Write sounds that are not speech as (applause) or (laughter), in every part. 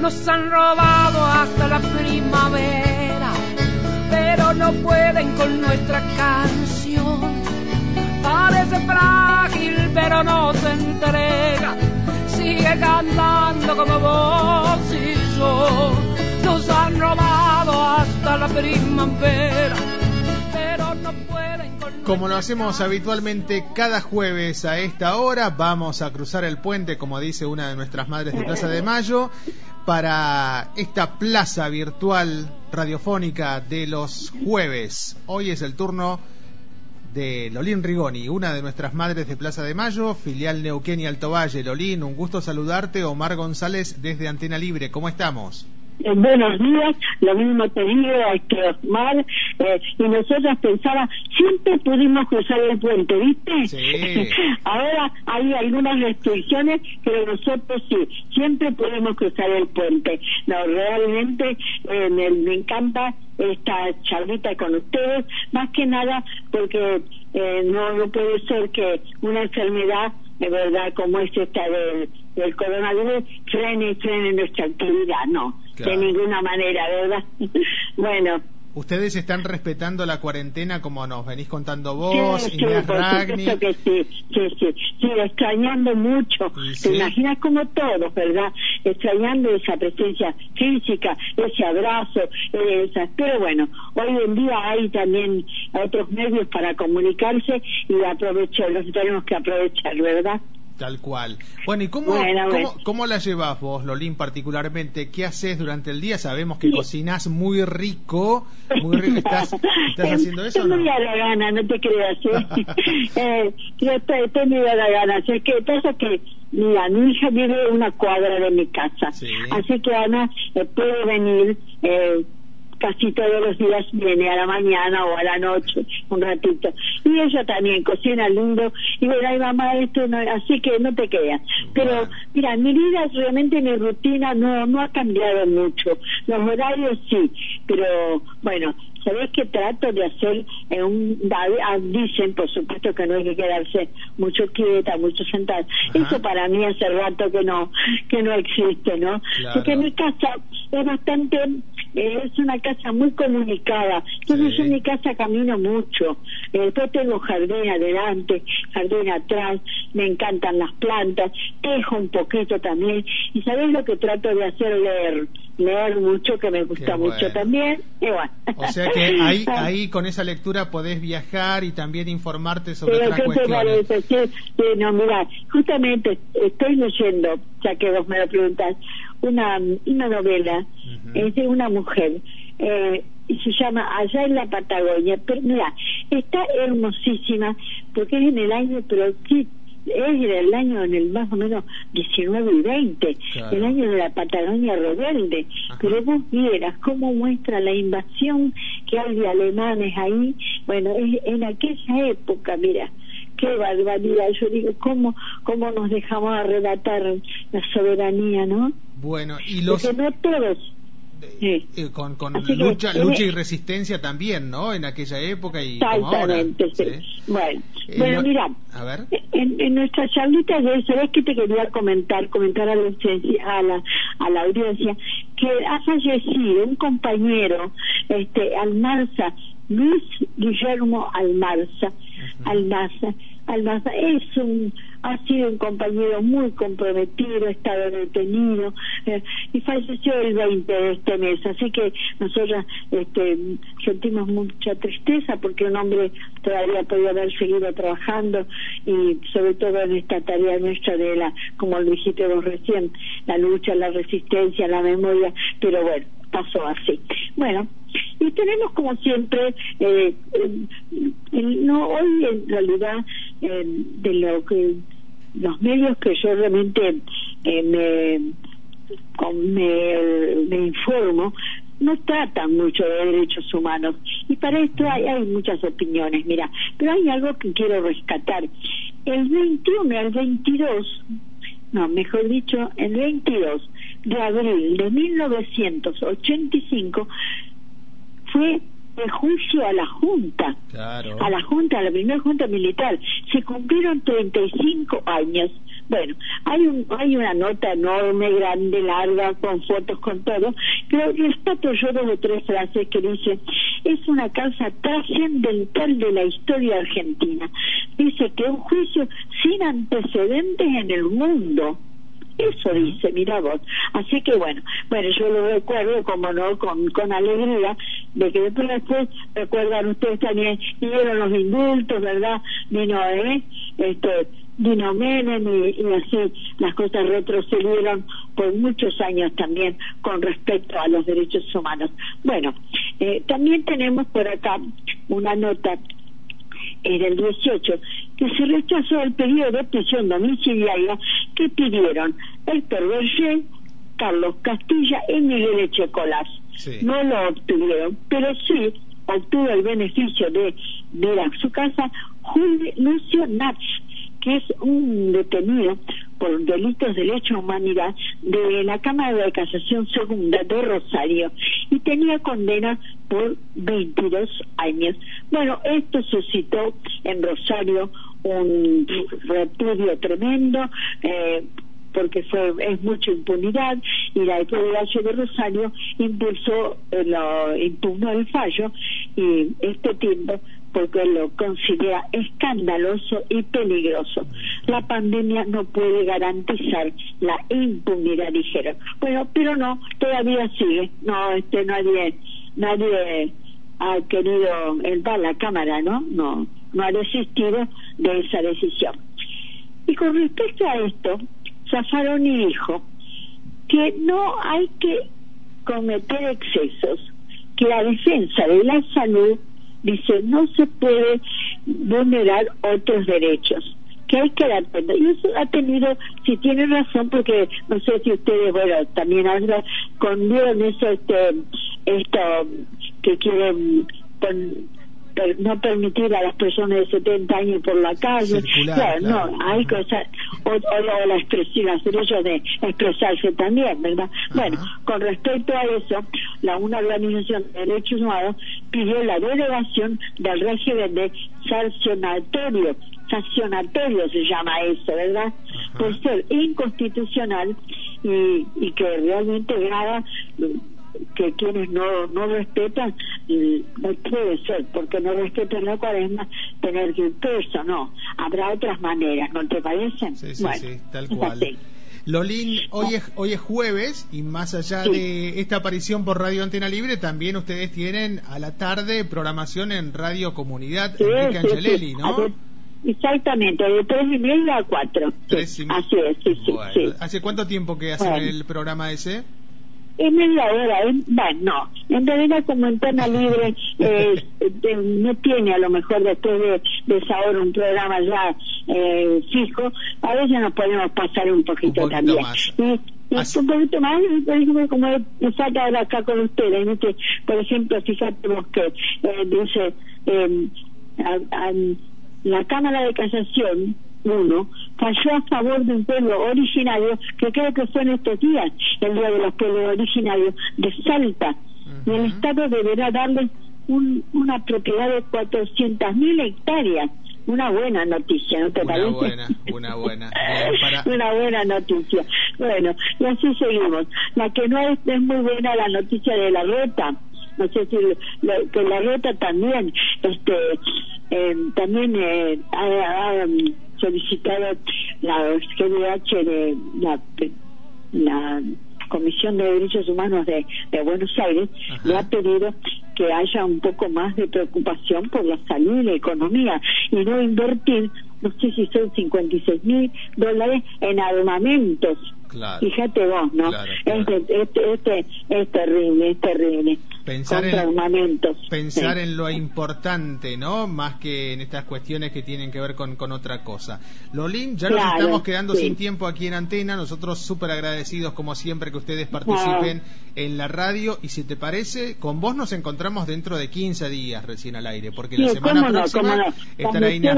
nos han robado hasta la primavera, pero no pueden con nuestra canción. Parece frágil, pero no se entrega, sigue cantando como vos y yo. Nos han robado hasta la primavera, pero no pueden con Como lo hacemos habitualmente cada jueves a esta hora, vamos a cruzar el puente, como dice una de nuestras madres de Plaza de Mayo, para esta plaza virtual radiofónica de los jueves. Hoy es el turno de Lolín Rigoni, una de nuestras madres de Plaza de Mayo, filial Neuquén y Alto Valle. Lolín, un gusto saludarte. Omar González desde Antena Libre. ¿Cómo estamos? Eh, buenos días, lo mismo te digo que Osmar, eh, y nosotros pensaba, siempre pudimos cruzar el puente, ¿viste? Sí. (laughs) Ahora hay algunas restricciones, pero nosotros sí, siempre pudimos cruzar el puente. No, realmente eh, me, me encanta esta charlita con ustedes, más que nada porque eh, no, no puede ser que una enfermedad de verdad como es esta del, del coronavirus frene frene nuestra actividad, no, Claro. de ninguna manera, ¿verdad? (laughs) bueno, Ustedes están respetando la cuarentena como nos venís contando vos, sí, sí, Inés por Ragni. que sí, sí, sí, sí, extrañando mucho, te sí. imaginas como todos, ¿verdad? Extrañando esa presencia física, ese abrazo, esa, pero bueno, hoy en día hay también otros medios para comunicarse y aprovechar, los tenemos que aprovechar, ¿verdad? Tal cual. Bueno, ¿y cómo, Bueno, cómo, cómo la llevas vos, Lolín, particularmente? ¿Qué haces durante el día? Sabemos que Sí. cocinás muy rico, muy rico. ¿Estás, estás (laughs) haciendo eso o Estoy no? muy a la gana, no te creas. ¿eh? (laughs) eh, yo estoy, a la gana. Así que pasa que, mira, mi hija vive una cuadra de mi casa. Sí. Así que Ana eh, puede venir eh, casi todos los días, viene a la mañana o a la noche, un ratito. Y ella también cocina lindo. Y bueno, ay mamá, esto no, así que no te creas. Pero. Mira, mi vida realmente mi rutina no no ha cambiado mucho. Los horarios sí, pero bueno, sabes que trato de hacer en un da- ah, dicen por supuesto que no hay que quedarse mucho quieta, mucho sentada. Ajá. Eso para mí hace rato que no que no existe, ¿no? Claro. Porque mi casa es bastante eh, es una casa muy comunicada. Entonces Sí. yo en mi casa camino mucho. Eh, después tengo jardín adelante, jardín atrás, me encantan las plantas, tejo un poquito también. Y sabes lo que trato de hacer leer, leer mucho, que me gusta mucho también. Y bueno. O sea que ahí, (laughs) ahí con esa lectura podés viajar y también informarte sobre Pero otras ¿qué te cuestiones. parece? Sí, sí, no, mira, justamente estoy leyendo, ya que vos me lo preguntas, una, una novela, es de una mujer, eh, y se llama Allá en la Patagonia, pero mira, está hermosísima, porque es en el año, pero es del año en el más o menos 19 y 20, Claro. el año de la Patagonia rebelde, Ajá. pero vos vieras cómo muestra la invasión que hay de alemanes ahí, bueno, es en aquella época, mira, qué barbaridad, yo digo, cómo, cómo nos dejamos arrebatar la soberanía, ¿no? Bueno, y los... Porque no todos, sí. eh, con con que, lucha, lucha y resistencia también, ¿no? En aquella época y como ahora. Sí. ¿sí? Bueno, Eh, bueno, mira, A ver. en, en nuestra charlita de ¿sabes qué te quería comentar? Comentar a la, audiencia- a la, a la audiencia que ha fallecido un compañero, este, Almarza, Luis Guillermo Almarza, Ujú. Almaza, Almaza es un, ha sido un compañero muy comprometido, ha estado detenido eh, y falleció el 20 de este mes, así que nosotros este, sentimos mucha tristeza porque un hombre todavía podía haber seguido trabajando y sobre todo en esta tarea nuestra de la, como lo dijiste vos recién, la lucha, la resistencia, la memoria, pero bueno, pasó así. Bueno, y tenemos como siempre, eh, eh, no hoy en realidad eh, de lo que los medios que yo realmente eh, me, con- me, me informo no tratan mucho de derechos humanos y para esto hay, hay muchas opiniones, mira, pero hay algo que quiero rescatar. El 21 al 22, no, mejor dicho, el 22 de abril de 1985 fue el juicio a la Junta, Claro. a la Junta, a la primera Junta Militar. Se cumplieron 35 años Bueno, hay un, hay una nota enorme, grande, larga, con fotos, con todo, pero rescato yo dos o tres frases que dice, es una causa trascendental de la historia argentina. Dice que un juicio sin antecedentes en el mundo eso dice, mira vos. Así que bueno, bueno, yo lo recuerdo, como no, con, con alegría, de que después, después recuerdan ustedes también, vieron los indultos, ¿verdad? Vino, ¿eh? Este, vino Menem y, y, así las cosas retrocedieron por muchos años también con respecto a los derechos humanos. Bueno, eh, también tenemos por acá una nota en el 18 que se rechazó el pedido de prisión domiciliaria que pidieron Héctor Berger, Carlos Castilla y Miguel Echecolás. Sí. No lo obtuvieron, pero sí obtuvo el beneficio de ver a su casa Julio Lucio Natz, que es un detenido por delitos de lesa humanidad de la Cámara de Casación Segunda de Rosario y tenía condena por 22 años. Bueno, esto suscitó en Rosario un repudio tremendo. Eh, porque fue es mucha impunidad y la Delegación de Rosario impulsó eh, lo impugnó el fallo y este tiempo porque lo considera escandaloso y peligroso. La pandemia no puede garantizar la impunidad, dijeron. Bueno, pero no, todavía sigue. No, este nadie, nadie ha querido entrar a la Cámara, ¿no? No, no ha desistido de esa decisión. Y con respecto a esto, Zaffaroni dijo que no hay que cometer excesos, que la defensa de la salud dice no se puede vulnerar otros derechos que hay que dar cuenta. Y eso ha tenido, si tiene razón, porque no sé si ustedes, bueno, también hablan con eso, este, esto que quieren no permitir a las personas de 70 años por la calle. claro, no, hay cosas, o, o, la expresión, los derechos de expresarse también, ¿verdad? Bueno, con respecto a eso, la una organización de derechos humanos pidió la delegación del régimen de sancionatorio, sancionatorio se llama eso, ¿verdad? Por ser inconstitucional y, y que realmente graba que quienes no, no respetan, no puede ser, porque no respetan la cuaresma, tener que ir preso, no. Habrá otras maneras, ¿no te parece? Sí, sí, sí, tal cual. Lolín, hoy es, hoy es jueves y más allá de esta aparición por Radio Antena Libre, también ustedes tienen a la tarde programación en Radio Comunidad Enrique Angelelli, ¿no? Exactamente, de tres y media a cuatro. Así es, sí, sí, ¿Hace cuánto tiempo que hacen el programa ese? En media hora, bueno, no, en realidad como antena libre (laughs) eh, no tiene a lo mejor después de, de esa hora un programa ya eh, fijo, a veces nos podemos pasar un poquito, un también. Más. Y, un poquito más, como me falta ahora acá con ustedes, que, por ejemplo, fíjate vos que eh, dice eh, a, a, la Cámara de Casación uno falló a favor de un pueblo originario que creo que fue en estos días, el Día de los Pueblos Originarios de Salta. Y el Estado deberá darle un, una propiedad de 400.000 hectáreas. Una buena noticia, ¿no te una parece? Buena, una buena, (laughs) una buena noticia. Bueno, y así seguimos. La que no es, es muy buena la noticia de la ruta no sé si que la ruta también este eh, también eh, ha, solicitado la GDH de la, la Comisión de Derechos Humanos de, de Buenos Aires le ha pedido que haya un poco más de preocupación por la salud y la economía y no invertir, no sé si son 56 mil dólares en armamentos. Fíjate vos, ¿no? Este, este, este, es terrible, es terrible pensar en, pensar en lo importante, ¿no? Más que en estas cuestiones que tienen que ver con, con otra cosa. Lolín, ya nos estamos quedando sin tiempo aquí en Antena. Nosotros súper agradecidos, como siempre, que ustedes participen en la radio. Y si te parece, con vos nos encontramos dentro de 15 días recién al aire, porque la semana próxima no, estará Inés.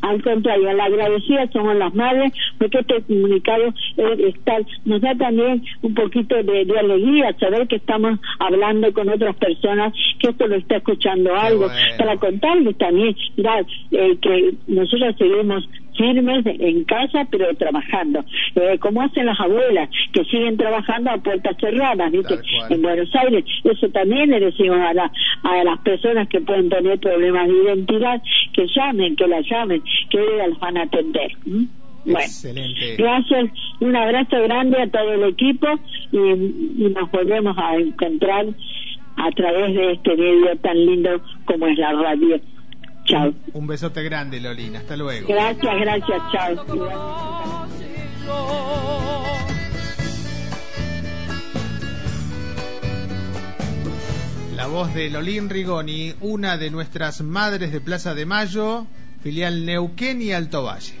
Al contrario, la agradecida somos las madres, porque este comunicado eh, está, nos da también un poquito de, de alegría saber que estamos hablando con otras personas que esto lo está escuchando algo, para contarles también, mirá, eh, que nosotros seguimos firmes en casa, pero trabajando, eh, como hacen las abuelas, que siguen trabajando a puertas cerradas, ¿viste? En Buenos Aires, eso también le decimos a, la, a las personas que pueden tener problemas de identidad, que llamen, que las llamen, que ellas las van a atender. Bueno, Excelente. gracias, un abrazo grande a todo el equipo y, y nos volvemos a encontrar a través de este medio tan lindo como es la radio. Chao. Un besote grande, Lolina. Hasta luego. Gracias, gracias. Chao. La voz de Lolín Rigoni, una de nuestras madres de Plaza de Mayo, filial Neuquén y Alto Valle.